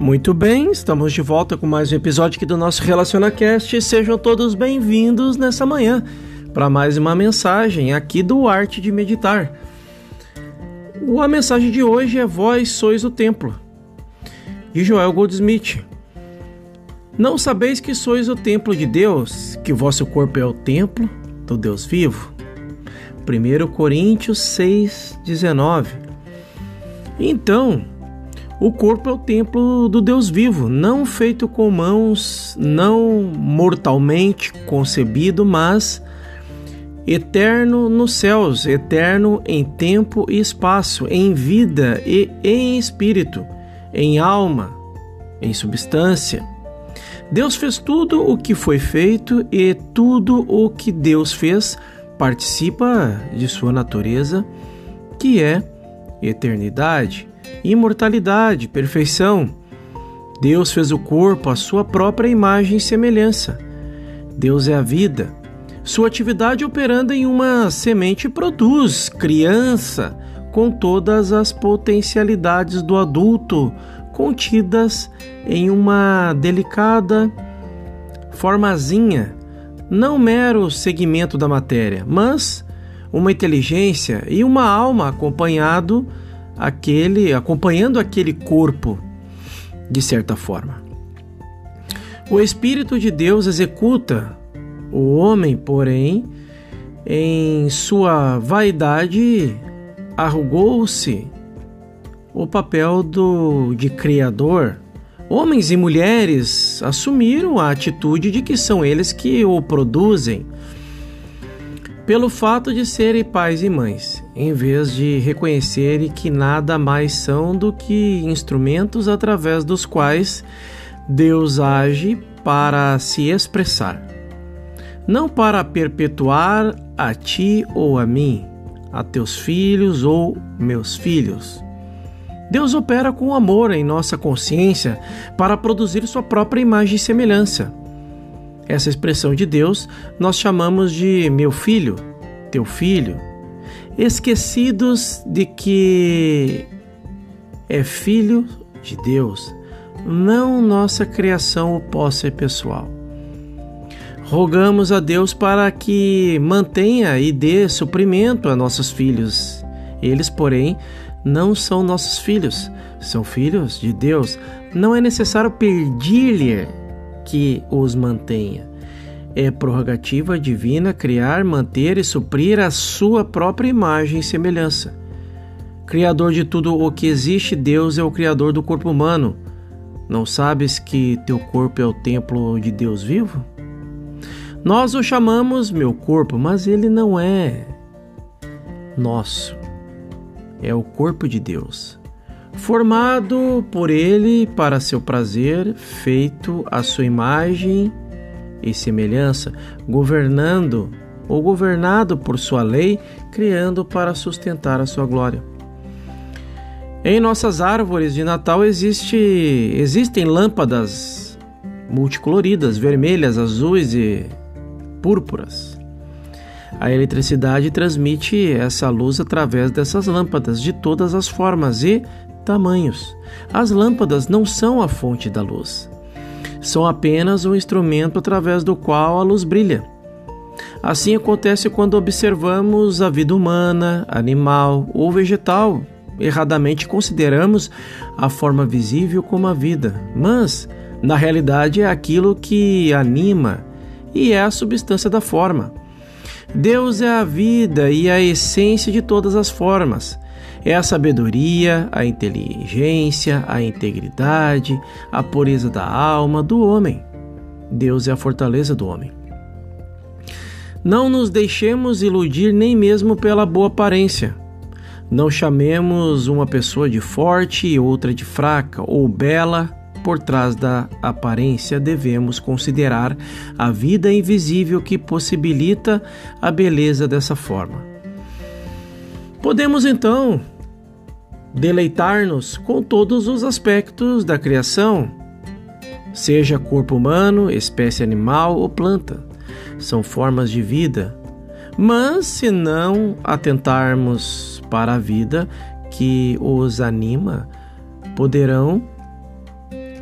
Muito bem, estamos de volta com mais um episódio aqui do nosso RelacionaCast. Sejam todos bem-vindos nessa manhã para mais uma mensagem aqui do Arte de Meditar. A mensagem de hoje é Vós sois o templo, de Joel Goldsmith. Não sabeis que sois o templo de Deus, que vosso corpo é o templo do Deus vivo? 1 Coríntios 6, 19. Então, o corpo é o templo do Deus vivo, não feito com mãos, não mortalmente concebido, mas eterno nos céus, eterno em tempo e espaço, em vida e em espírito, em alma, em substância. Deus fez tudo o que foi feito e tudo o que Deus fez participa de sua natureza, que é eternidade imortalidade, perfeição. Deus fez o corpo à sua própria imagem e semelhança. Deus é a vida. Sua atividade operando em uma semente produz criança com todas as potencialidades do adulto contidas em uma delicada formazinha, não mero segmento da matéria, mas uma inteligência e uma alma acompanhado aquele, acompanhando aquele corpo de certa forma. O Espírito de Deus executa o homem, porém, em sua vaidade, arrugou-se o papel do, de criador. Homens e mulheres assumiram a atitude de que são eles que o produzem pelo fato de serem pais e mães, em vez de reconhecerem que nada mais são do que instrumentos através dos quais Deus age para se expressar. Não para perpetuar a ti ou a mim, a teus filhos ou meus filhos. Deus opera com amor em nossa consciência para produzir sua própria imagem e semelhança. Essa expressão de Deus nós chamamos de meu filho, teu filho, esquecidos de que é filho de Deus, não nossa criação ou posse pessoal. Rogamos a Deus para que mantenha e dê suprimento a nossos filhos. Eles, porém, não são nossos filhos, são filhos de Deus. Não é necessário pedir-lhe que os mantenha. É prerrogativa divina criar, manter e suprir a sua própria imagem e semelhança. Criador de tudo o que existe, Deus é o criador do corpo humano. Não sabes que teu corpo é o templo de Deus vivo? Nós o chamamos meu corpo, mas ele não é nosso. É o corpo de Deus formado por ele para seu prazer, feito à sua imagem e semelhança, governando ou governado por sua lei, criando para sustentar a sua glória. Em nossas árvores de Natal existe, existem lâmpadas multicoloridas, vermelhas, azuis e púrpuras. A eletricidade transmite essa luz através dessas lâmpadas de todas as formas e tamanhos. As lâmpadas não são a fonte da luz, são apenas um instrumento através do qual a luz brilha. Assim acontece quando observamos a vida humana, animal ou vegetal. Erradamente consideramos a forma visível como a vida, mas na realidade é aquilo que anima e é a substância da forma. Deus é a vida e a essência de todas as formas. É a sabedoria, a inteligência, a integridade, a pureza da alma do homem. Deus é a fortaleza do homem. Não nos deixemos iludir nem mesmo pela boa aparência. Não chamemos uma pessoa de forte e outra de fraca ou bela. Por trás da aparência, devemos considerar a vida invisível que possibilita a beleza dessa forma. Podemos então deleitar-nos com todos os aspectos da criação, seja corpo humano, espécie animal ou planta. São formas de vida, mas se não atentarmos para a vida que os anima, poderão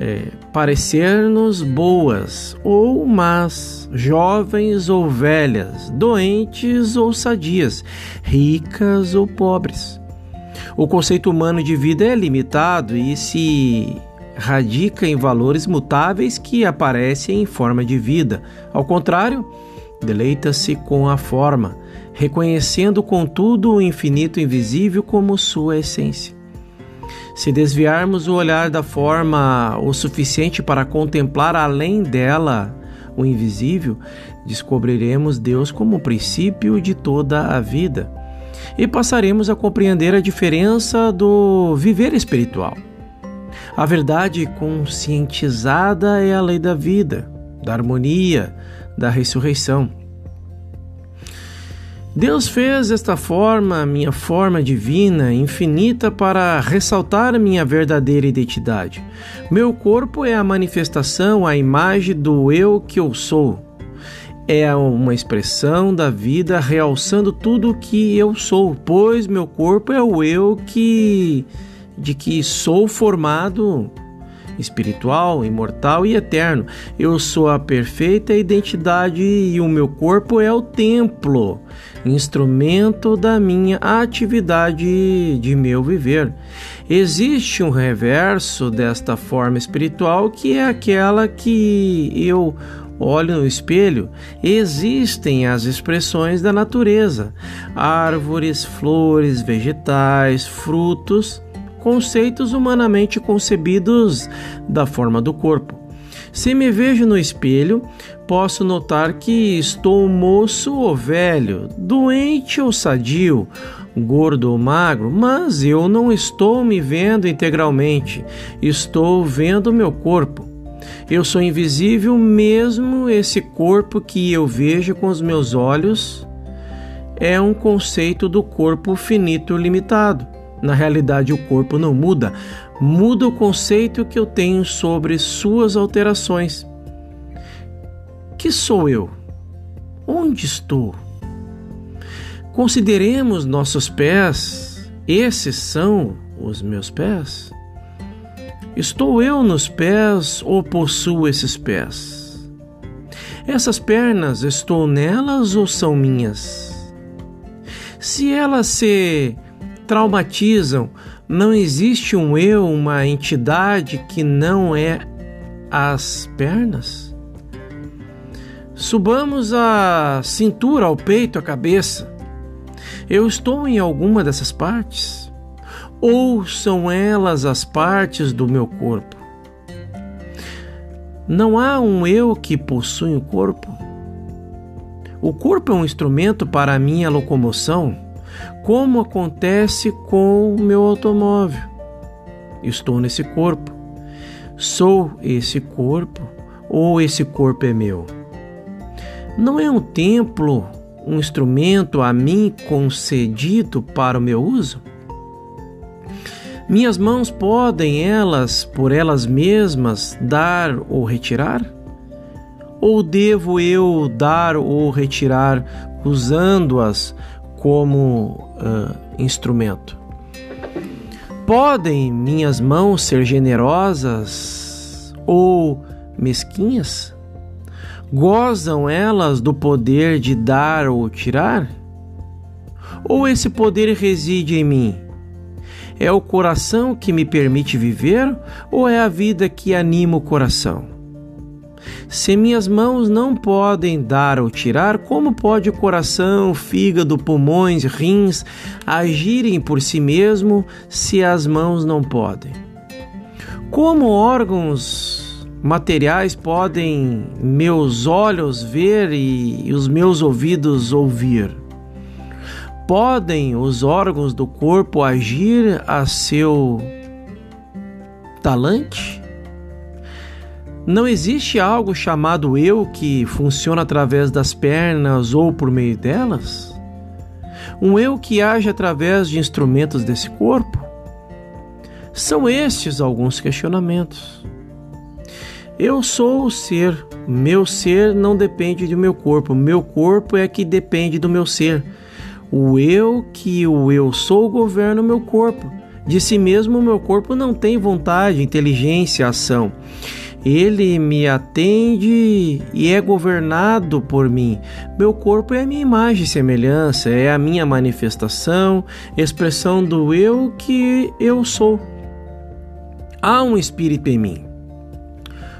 é, parecer-nos boas ou más, jovens ou velhas, doentes ou sadias, ricas ou pobres. O conceito humano de vida é limitado e se radica em valores mutáveis que aparecem em forma de vida. Ao contrário, deleita-se com a forma, reconhecendo contudo o infinito invisível como sua essência. Se desviarmos o olhar da forma o suficiente para contemplar além dela o invisível, descobriremos Deus como o princípio de toda a vida e passaremos a compreender a diferença do viver espiritual. A verdade conscientizada é a lei da vida, da harmonia, da ressurreição. Deus fez esta forma, minha forma divina, infinita, para ressaltar minha verdadeira identidade. Meu corpo é a manifestação, a imagem do eu que eu sou. É uma expressão da vida realçando tudo o que eu sou, pois meu corpo é o eu que de que sou formado espiritual, imortal e eterno. Eu sou a perfeita identidade e o meu corpo é o templo instrumento da minha atividade de meu viver. Existe um reverso desta forma espiritual que é aquela que eu olho no espelho, existem as expressões da natureza: árvores, flores, vegetais, frutos, conceitos humanamente concebidos da forma do corpo. Se me vejo no espelho, posso notar que estou moço ou velho, doente ou sadio, gordo ou magro, mas eu não estou me vendo integralmente, estou vendo meu corpo. Eu sou invisível, mesmo esse corpo que eu vejo com os meus olhos é um conceito do corpo finito limitado. Na realidade, o corpo não muda, muda o conceito que eu tenho sobre suas alterações. Que sou eu? Onde estou? Consideremos nossos pés. Esses são os meus pés? Estou eu nos pés ou possuo esses pés? Essas pernas, estou nelas ou são minhas? Se elas se traumatizam, não existe um eu, uma entidade que não é as pernas? Subamos a cintura, ao peito, a cabeça. Eu estou em alguma dessas partes? Ou são elas as partes do meu corpo? Não há um eu que possui o corpo? O corpo é um instrumento para a minha locomoção como acontece com o meu automóvel. Estou nesse corpo. Sou esse corpo ou esse corpo é meu? Não é um templo, um instrumento a mim concedido para o meu uso? Minhas mãos podem elas, por elas mesmas, dar ou retirar? Ou devo eu dar ou retirar usando-as como uh, instrumento. Podem minhas mãos ser generosas ou mesquinhas? Gozam elas do poder de dar ou tirar? Ou esse poder reside em mim? É o coração que me permite viver ou é a vida que anima o coração? Se minhas mãos não podem dar ou tirar, como pode o coração, fígado, pulmões, rins agirem por si mesmo se as mãos não podem? Como órgãos materiais podem meus olhos ver e os meus ouvidos ouvir? Podem os órgãos do corpo agir a seu talante? Não existe algo chamado eu que funciona através das pernas ou por meio delas? Um eu que age através de instrumentos desse corpo? São estes alguns questionamentos. Eu sou o ser, meu ser não depende do meu corpo, meu corpo é que depende do meu ser. O eu que o eu sou governa o meu corpo. De si mesmo, o meu corpo não tem vontade, inteligência, ação. Ele me atende e é governado por mim. Meu corpo é a minha imagem e semelhança, é a minha manifestação, expressão do eu que eu sou. Há um espírito em mim.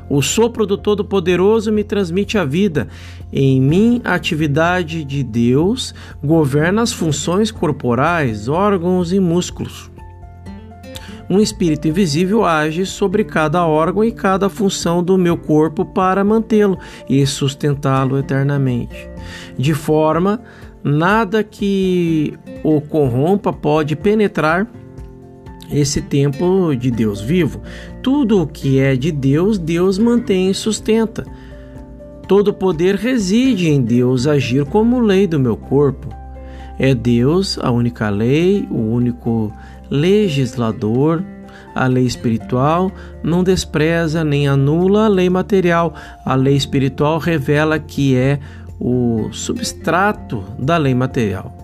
O sopro do Todo-Poderoso me transmite a vida. Em mim, a atividade de Deus governa as funções corporais, órgãos e músculos um espírito invisível age sobre cada órgão e cada função do meu corpo para mantê-lo e sustentá-lo eternamente. De forma nada que o corrompa pode penetrar esse templo de Deus vivo. Tudo o que é de Deus, Deus mantém e sustenta. Todo poder reside em Deus agir como lei do meu corpo. É Deus a única lei, o único legislador, a lei espiritual não despreza nem anula a lei material. A lei espiritual revela que é o substrato da lei material.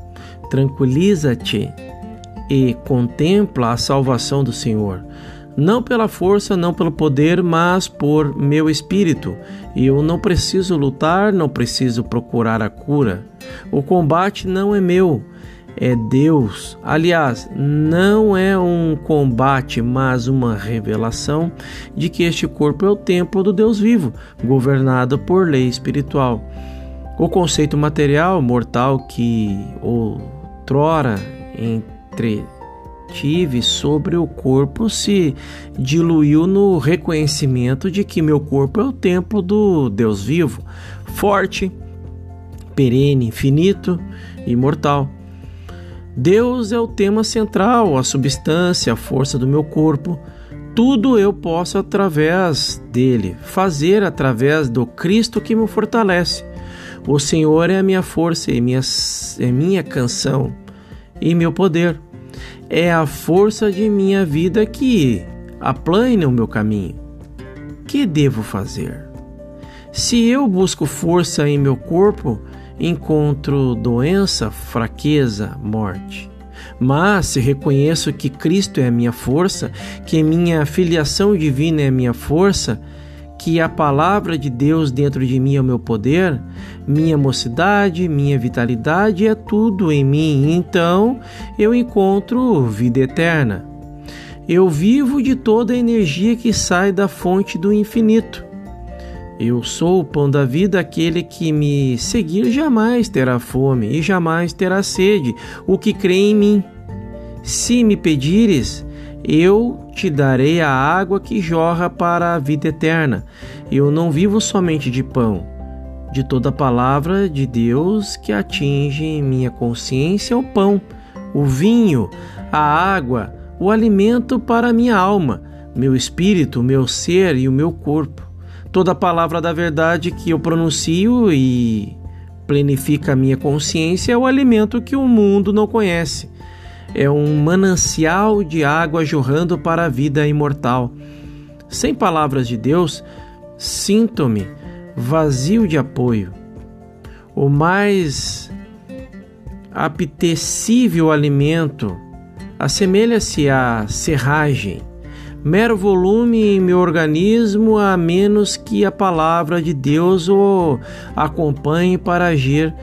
Tranquiliza-te e contempla a salvação do Senhor. Não pela força, não pelo poder, mas por meu espírito. Eu não preciso lutar, não preciso procurar a cura. O combate não é meu, é Deus. Aliás, não é um combate, mas uma revelação de que este corpo é o templo do Deus vivo, governado por lei espiritual. O conceito material mortal que outrora entretive sobre o corpo se diluiu no reconhecimento de que meu corpo é o templo do Deus vivo, forte, perene, infinito, imortal. Deus é o tema central, a substância, a força do meu corpo. Tudo eu posso através dele, fazer através do Cristo que me fortalece. O Senhor é a minha força e minha, é minha canção e meu poder. É a força de minha vida que aplane o meu caminho. Que devo fazer? Se eu busco força em meu corpo, encontro doença, fraqueza, morte. Mas se reconheço que Cristo é a minha força, que minha filiação divina é a minha força, que a palavra de Deus dentro de mim é o meu poder, minha mocidade, minha vitalidade é tudo em mim, então eu encontro vida eterna. Eu vivo de toda a energia que sai da fonte do infinito. Eu sou o pão da vida, aquele que me seguir jamais terá fome e jamais terá sede, o que crê em mim. Se me pedires, eu te darei a água que jorra para a vida eterna. Eu não vivo somente de pão, de toda palavra de Deus que atinge minha consciência, o pão, o vinho, a água, o alimento para minha alma, meu espírito, meu ser e o meu corpo. Toda palavra da verdade que eu pronuncio e plenifica a minha consciência é o alimento que o mundo não conhece. É um manancial de água jorrando para a vida imortal. Sem palavras de Deus, sinto-me vazio de apoio. O mais apetecível alimento assemelha-se à serragem mero volume em meu organismo, a menos que a palavra de Deus o acompanhe para agir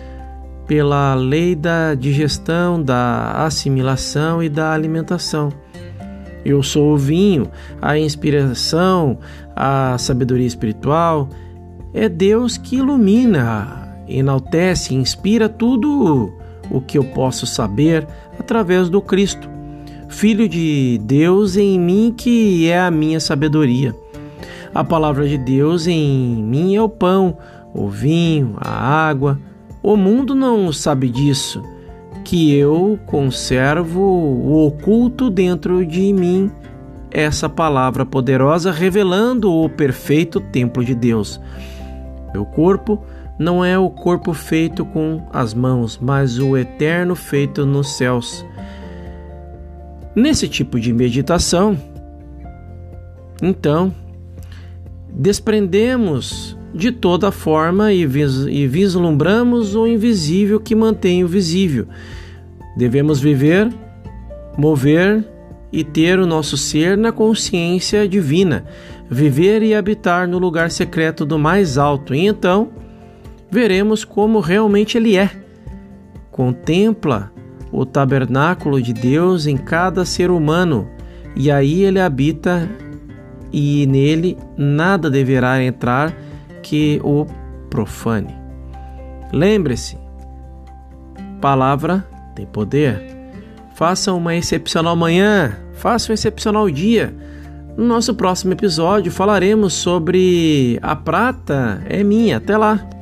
pela lei da digestão, da assimilação e da alimentação. Eu sou o vinho, a inspiração, a sabedoria espiritual. É Deus que ilumina, enaltece, inspira tudo o que eu posso saber através do Cristo. Filho de Deus em mim, que é a minha sabedoria. A palavra de Deus em mim é o pão, o vinho, a água. O mundo não sabe disso, que eu conservo o oculto dentro de mim, essa palavra poderosa revelando o perfeito templo de Deus. Meu corpo não é o corpo feito com as mãos, mas o eterno feito nos céus. Nesse tipo de meditação, então, desprendemos de toda forma e, vis e vislumbramos o invisível que mantém o visível. Devemos viver, mover e ter o nosso ser na consciência divina, viver e habitar no lugar secreto do mais alto, e então veremos como realmente Ele é. Contempla o tabernáculo de Deus em cada ser humano, e aí Ele habita, e nele nada deverá entrar que o profane. Lembre-se, palavra tem poder. Faça uma excepcional manhã, faça um excepcional dia. No nosso próximo episódio falaremos sobre a prata é minha. Até lá!